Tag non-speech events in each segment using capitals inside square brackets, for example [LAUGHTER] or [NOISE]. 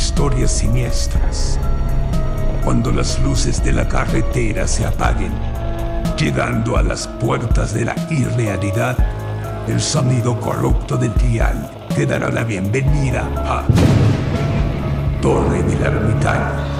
historias siniestras. Cuando las luces de la carretera se apaguen, llegando a las puertas de la irrealidad, el sonido corrupto del dial te dará la bienvenida a Torre del Ermitaño.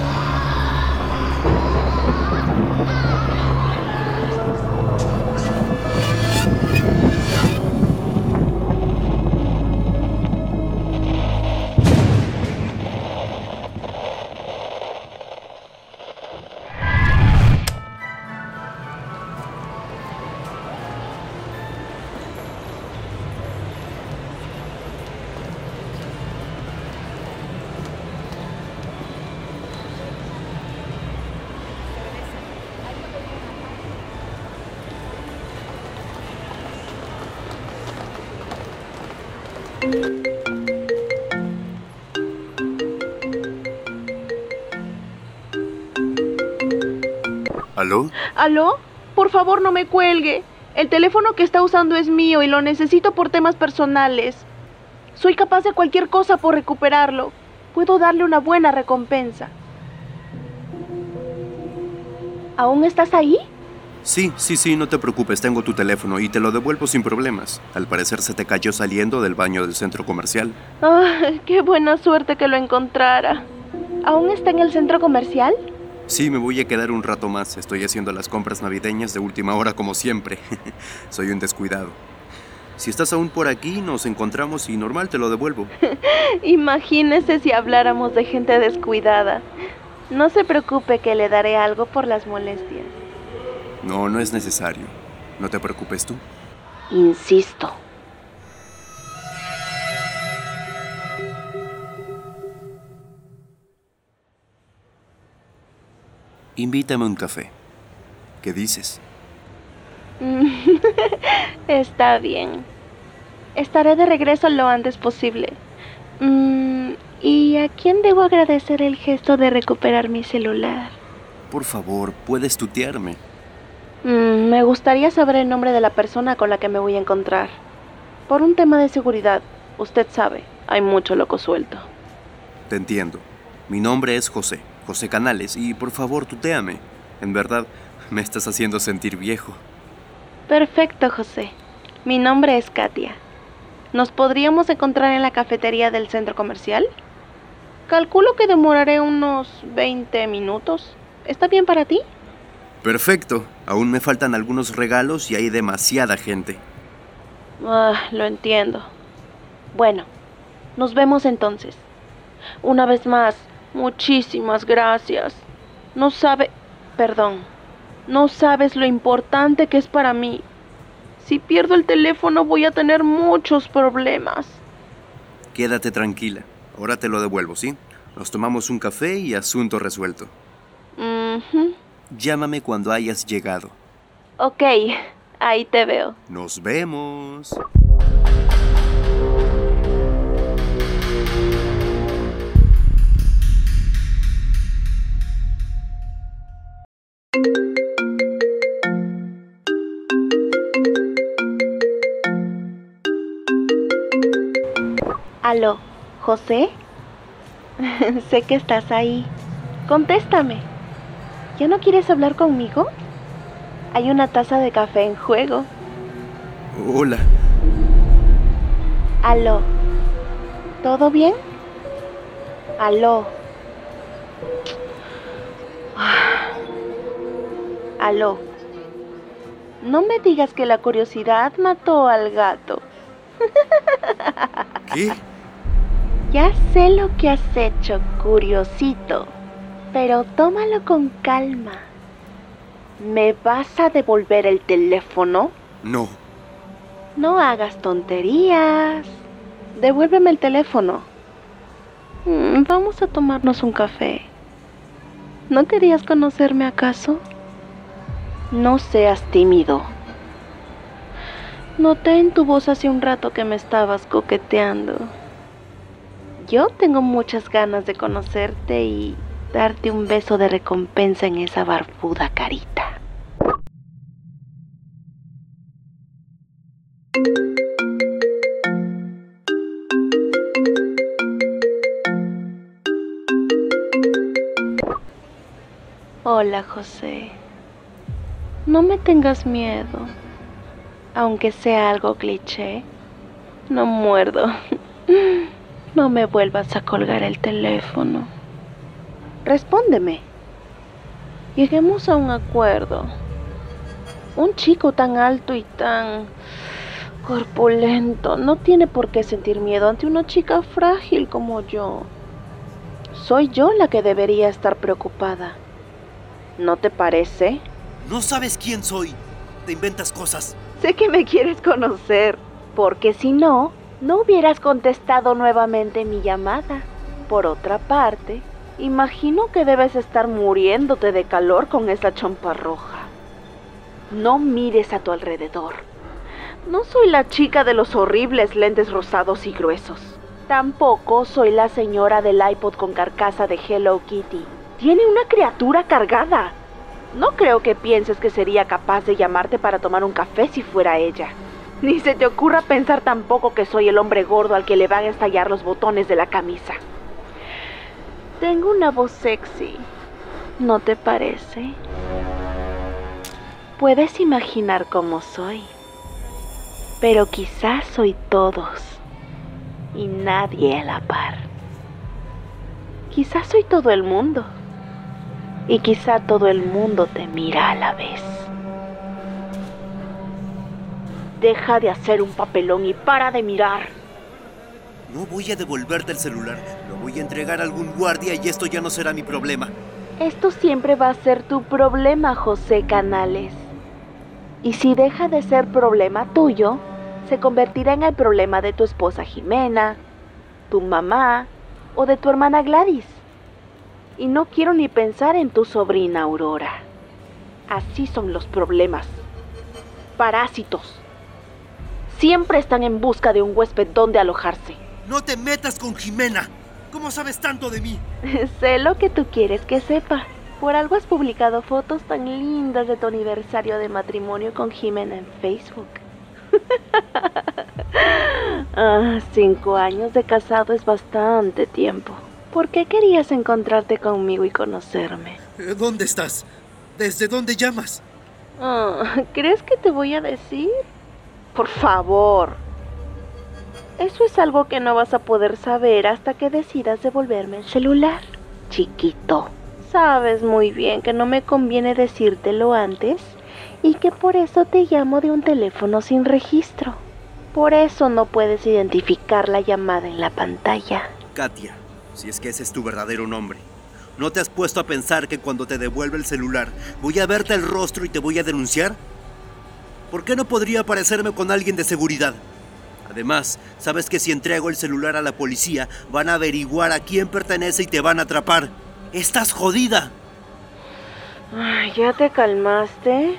¿Aló? ¿Aló? Por favor, no me cuelgue. El teléfono que está usando es mío y lo necesito por temas personales. Soy capaz de cualquier cosa por recuperarlo. Puedo darle una buena recompensa. ¿Aún estás ahí? Sí, sí, sí, no te preocupes, tengo tu teléfono y te lo devuelvo sin problemas. Al parecer se te cayó saliendo del baño del centro comercial. Ah, qué buena suerte que lo encontrara. ¿Aún está en el centro comercial? Sí, me voy a quedar un rato más. Estoy haciendo las compras navideñas de última hora como siempre. [LAUGHS] Soy un descuidado. Si estás aún por aquí, nos encontramos y normal te lo devuelvo. [LAUGHS] Imagínese si habláramos de gente descuidada. No se preocupe que le daré algo por las molestias. No, no es necesario. No te preocupes tú. Insisto. Invítame a un café. ¿Qué dices? [LAUGHS] Está bien. Estaré de regreso lo antes posible. Mm, ¿Y a quién debo agradecer el gesto de recuperar mi celular? Por favor, puedes tutearme. Mm, me gustaría saber el nombre de la persona con la que me voy a encontrar. Por un tema de seguridad, usted sabe, hay mucho loco suelto. Te entiendo. Mi nombre es José, José Canales, y por favor, tuteame. En verdad, me estás haciendo sentir viejo. Perfecto, José. Mi nombre es Katia. ¿Nos podríamos encontrar en la cafetería del centro comercial? Calculo que demoraré unos 20 minutos. ¿Está bien para ti? Perfecto. Aún me faltan algunos regalos y hay demasiada gente. Ah, lo entiendo. Bueno, nos vemos entonces. Una vez más, muchísimas gracias. No sabe... Perdón. No sabes lo importante que es para mí. Si pierdo el teléfono voy a tener muchos problemas. Quédate tranquila. Ahora te lo devuelvo, ¿sí? Nos tomamos un café y asunto resuelto. Mhm. Llámame cuando hayas llegado. Ok, ahí te veo. Nos vemos. Aló, José. [LAUGHS] sé que estás ahí. Contéstame. ¿Ya no quieres hablar conmigo? Hay una taza de café en juego. Hola. Aló. ¿Todo bien? Aló. Aló. No me digas que la curiosidad mató al gato. ¿Qué? [LAUGHS] Ya sé lo que has hecho, curiosito, pero tómalo con calma. ¿Me vas a devolver el teléfono? No. No hagas tonterías. Devuélveme el teléfono. Mm, Vamos a tomarnos un café. ¿No querías conocerme acaso? No seas tímido. Noté en tu voz hace un rato que me estabas coqueteando. Yo tengo muchas ganas de conocerte y darte un beso de recompensa en esa barbuda carita. Hola José, no me tengas miedo, aunque sea algo cliché, no muerdo, [LAUGHS] no me vuelvas a colgar el teléfono. Respóndeme. Lleguemos a un acuerdo. Un chico tan alto y tan corpulento no tiene por qué sentir miedo ante una chica frágil como yo. Soy yo la que debería estar preocupada. ¿No te parece? No sabes quién soy. Te inventas cosas. Sé que me quieres conocer, porque si no, no hubieras contestado nuevamente mi llamada. Por otra parte, imagino que debes estar muriéndote de calor con esa chompa roja. No mires a tu alrededor. No soy la chica de los horribles lentes rosados y gruesos. Tampoco soy la señora del iPod con carcasa de Hello Kitty. Tiene una criatura cargada. No creo que pienses que sería capaz de llamarte para tomar un café si fuera ella. Ni se te ocurra pensar tampoco que soy el hombre gordo al que le van a estallar los botones de la camisa. Tengo una voz sexy, ¿no te parece? Puedes imaginar cómo soy, pero quizás soy todos y nadie a la par. Quizás soy todo el mundo y quizá todo el mundo te mira a la vez. Deja de hacer un papelón y para de mirar. No voy a devolverte el celular. A entregar a algún guardia y esto ya no será mi problema. Esto siempre va a ser tu problema, José Canales. Y si deja de ser problema tuyo, se convertirá en el problema de tu esposa Jimena, tu mamá o de tu hermana Gladys. Y no quiero ni pensar en tu sobrina Aurora. Así son los problemas. Parásitos siempre están en busca de un huésped donde alojarse. No te metas con Jimena. ¿Cómo sabes tanto de mí? [LAUGHS] sé lo que tú quieres que sepa. Por algo has publicado fotos tan lindas de tu aniversario de matrimonio con Jimena en Facebook. [LAUGHS] ah, cinco años de casado es bastante tiempo. ¿Por qué querías encontrarte conmigo y conocerme? Eh, ¿Dónde estás? ¿Desde dónde llamas? Ah, ¿Crees que te voy a decir? Por favor. Eso es algo que no vas a poder saber hasta que decidas devolverme el celular, chiquito. Sabes muy bien que no me conviene decírtelo antes y que por eso te llamo de un teléfono sin registro. Por eso no puedes identificar la llamada en la pantalla. Katia, si es que ese es tu verdadero nombre. ¿No te has puesto a pensar que cuando te devuelva el celular voy a verte el rostro y te voy a denunciar? ¿Por qué no podría aparecerme con alguien de seguridad? Además, sabes que si entrego el celular a la policía, van a averiguar a quién pertenece y te van a atrapar. ¡Estás jodida! ¿Ya te calmaste?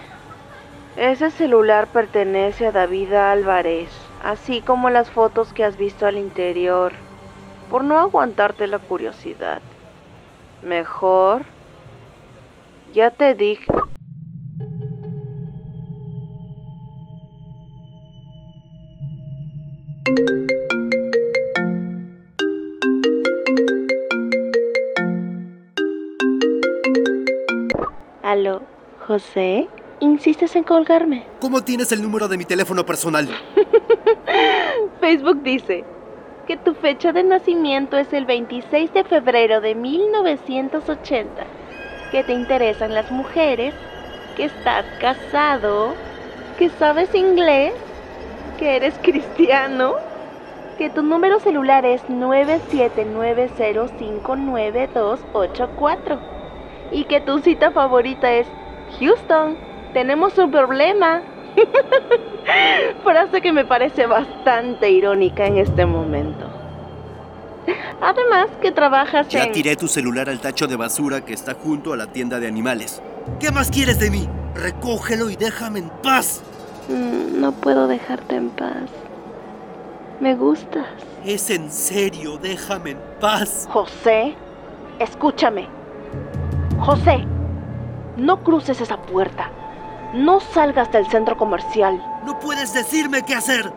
Ese celular pertenece a David Álvarez, así como las fotos que has visto al interior, por no aguantarte la curiosidad. Mejor, ya te dije... Aló, José, ¿insistes en colgarme? ¿Cómo tienes el número de mi teléfono personal? [LAUGHS] Facebook dice que tu fecha de nacimiento es el 26 de febrero de 1980, que te interesan las mujeres, que estás casado, que sabes inglés que eres cristiano, que tu número celular es 979059284 y que tu cita favorita es Houston, tenemos un problema. [LAUGHS] Frase que me parece bastante irónica en este momento. Además que trabajas ya en... Ya tiré tu celular al tacho de basura que está junto a la tienda de animales. ¿Qué más quieres de mí? Recógelo y déjame en paz. Mm, no puedo dejarte en paz. Me gustas. Es en serio, déjame en paz. José, escúchame. José, no cruces esa puerta. No salgas del centro comercial. No puedes decirme qué hacer.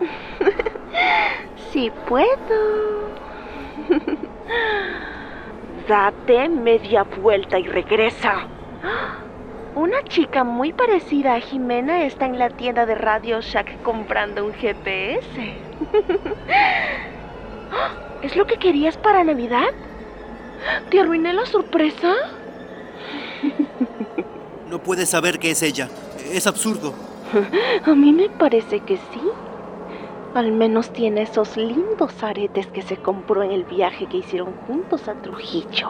[LAUGHS] sí puedo. Date media vuelta y regresa. Una chica muy parecida a Jimena está en la tienda de Radio Shack comprando un GPS. [LAUGHS] ¿Es lo que querías para Navidad? ¿Te arruiné la sorpresa? [LAUGHS] No puedes saber que es ella. Es absurdo. [LAUGHS] A mí me parece que sí. Al menos tiene esos lindos aretes que se compró en el viaje que hicieron juntos a Trujillo.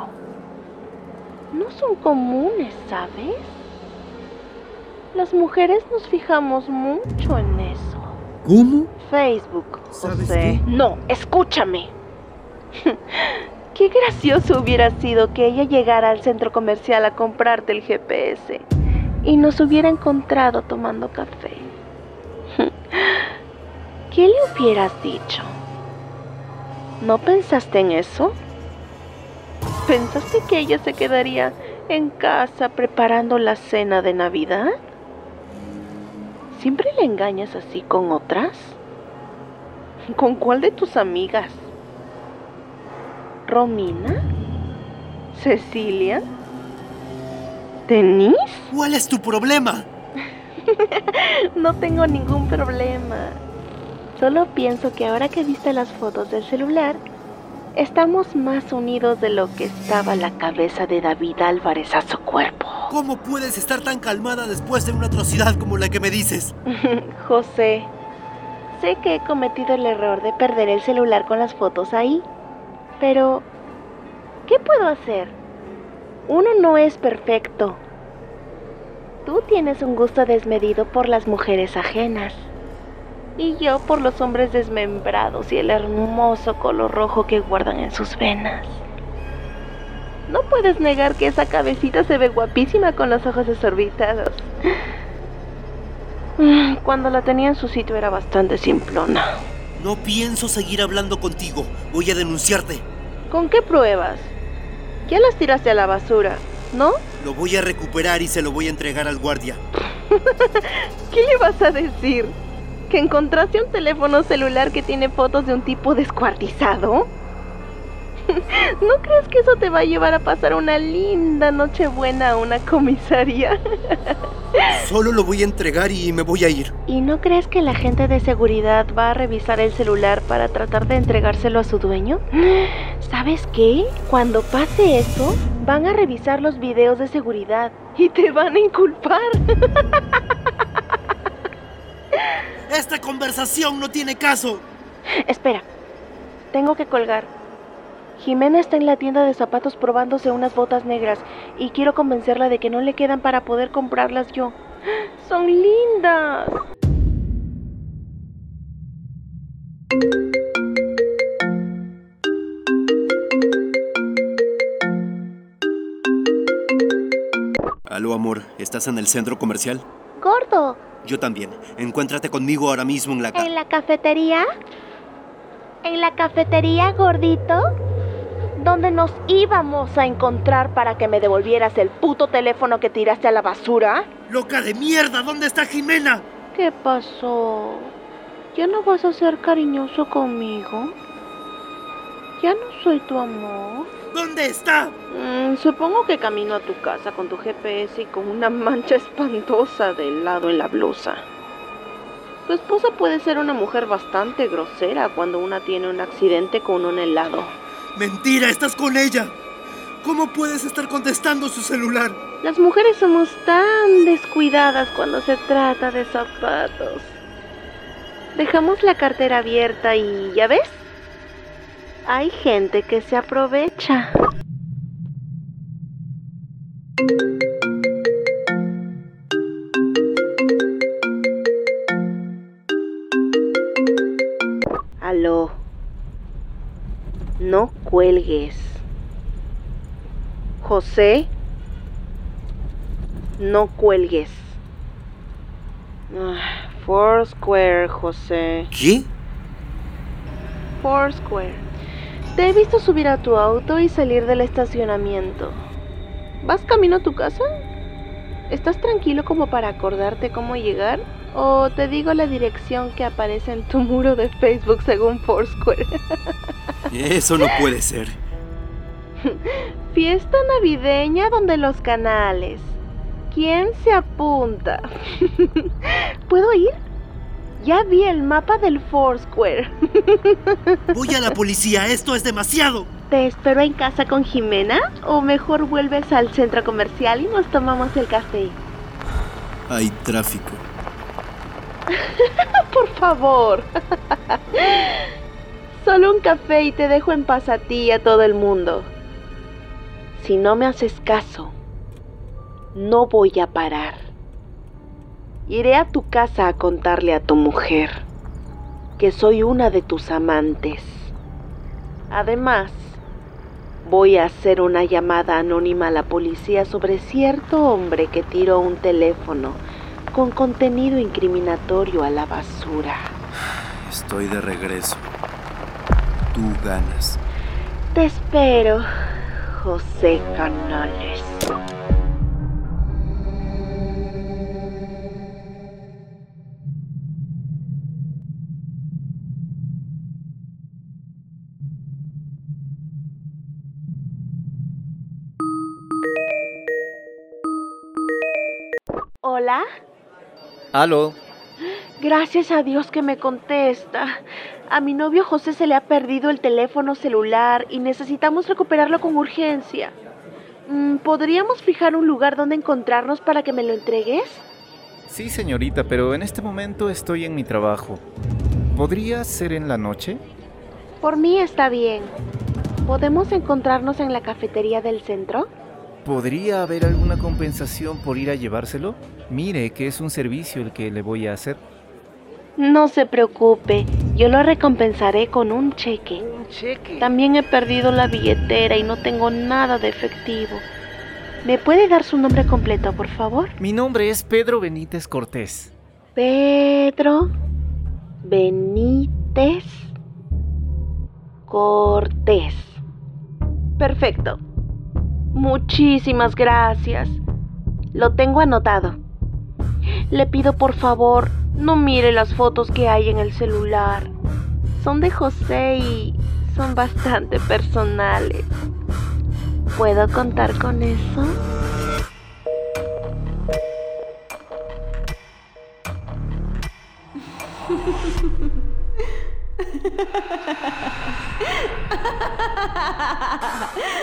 No son comunes, ¿sabes? Las mujeres nos fijamos mucho en eso. ¿Cómo? Facebook, ¿Sabes José. qué? No, escúchame. [LAUGHS] Qué gracioso hubiera sido que ella llegara al centro comercial a comprarte el GPS y nos hubiera encontrado tomando café. [LAUGHS] ¿Qué le hubieras dicho? ¿No pensaste en eso? ¿Pensaste que ella se quedaría en casa preparando la cena de Navidad? ¿Siempre le engañas así con otras? ¿Con cuál de tus amigas? ¿Romina? ¿Cecilia? ¿Denise? ¿Cuál es tu problema? [LAUGHS] No tengo ningún problema. Solo pienso que ahora que viste las fotos del celular, estamos más unidos de lo que estaba la cabeza de David Álvarez a su cuerpo. ¿Cómo puedes estar tan calmada después de una atrocidad como la que me dices? [LAUGHS] José, sé que he cometido el error de perder el celular con las fotos ahí, pero ¿qué puedo hacer? Uno no es perfecto. Tú tienes un gusto desmedido por las mujeres ajenas. Y yo por los hombres desmembrados y el hermoso color rojo que guardan en sus venas. No puedes negar que esa cabecita se ve guapísima con los ojos desorbitados. [SIGHS] Cuando la tenía en su sitio era bastante simplona. No pienso seguir hablando contigo. Voy a denunciarte. ¿Con qué pruebas? Ya las tiraste a la basura, ¿no? Lo voy a recuperar y se lo voy a entregar al guardia. [LAUGHS] ¿Qué le vas a decir? ¿Que encontraste un teléfono celular que tiene fotos de un tipo descuartizado? [LAUGHS] ¿No crees que eso te va a llevar a pasar una linda nochebuena a una comisaría? [LAUGHS] Solo lo voy a entregar y me voy a ir. ¿Y no crees que la gente de seguridad va a revisar el celular para tratar de entregárselo a su dueño? [GASPS] ¿Sabes qué? Cuando pase eso, van a revisar los videos de seguridad y te van a inculpar. [LAUGHS] Esta conversación no tiene caso. Espera, tengo que colgar. Jimena está en la tienda de zapatos probándose unas botas negras y quiero convencerla de que no le quedan para poder comprarlas yo. [GASPS] Son lindas. Aló, amor. ¿Estás en el centro comercial? Gordo, Yo también. Encuéntrate conmigo ahora mismo en la ¿en la cafetería? ¿En la cafetería, gordito? ¿Dónde nos íbamos a encontrar para que me devolvieras el puto teléfono que tiraste a la basura? ¡Loca de mierda! ¿Dónde está Jimena? ¿Qué pasó? ¿Ya no vas a ser cariñoso conmigo? ¿Ya no soy tu amor? ¿Dónde está? Mm, supongo que camino a tu casa con tu GPS y con una mancha espantosa de helado en la blusa. Tu esposa puede ser una mujer bastante grosera cuando una tiene un accidente con un helado. Mentira, estás con ella. ¿Cómo puedes estar contestando su celular? Las mujeres somos tan descuidadas cuando se trata de zapatos. Dejamos la cartera abierta y ¿ya ves? Hay gente que se aprovecha. Cuelgues. José. No cuelgues. Ah, Foursquare, José. ¿Qué? Foursquare. Te he visto subir a tu auto y salir del estacionamiento. ¿Vas camino a tu casa? ¿Estás tranquilo como para acordarte cómo llegar? ¿O te digo la dirección que aparece en tu muro de Facebook según Foursquare? [LAUGHS] Eso no puede ser. Fiesta navideña donde los canales. ¿Quién se apunta? [LAUGHS] ¿Puedo ir? Ya vi el mapa del Foursquare. [LAUGHS] Voy a la policía, esto es demasiado. ¿Te espero en casa con Jimena? ¿O mejor vuelves al centro comercial y nos tomamos el café? Hay tráfico. [LAUGHS] Por favor. Solo un café y te dejo en paz a ti y a todo el mundo. Si no me haces caso, no voy a parar. Iré a tu casa a contarle a tu mujer que soy una de tus amantes. Además, voy a hacer una llamada anónima a la policía sobre cierto hombre que tiró un teléfono con contenido incriminatorio a la basura. Estoy de regreso. Tú ganas. Te espero, José Canales. Hola. Aló. Gracias a Dios que me contesta. A mi novio José se le ha perdido el teléfono celular y necesitamos recuperarlo con urgencia. Mm, ¿Podríamos fijar un lugar donde encontrarnos para que me lo entregues? Sí, señorita, pero en este momento estoy en mi trabajo. ¿Podría ser en la noche? Por mí está bien. ¿Podemos encontrarnos en la cafetería del centro? ¿Podría haber alguna compensación por ir a llevárselo? Mire que es un servicio el que le voy a hacer. No se preocupe, yo lo recompensaré con un cheque. Un cheque. También he perdido la billetera y no tengo nada de efectivo. ¿Me puede dar su nombre completo, por favor? Mi nombre es Pedro Benítez Cortés. Pedro Benítez Cortés. Perfecto. Muchísimas gracias. Lo tengo anotado. Le pido por favor, no mire las fotos que hay en el celular. Son de José y son bastante personales. ¿Puedo contar con eso? [LAUGHS]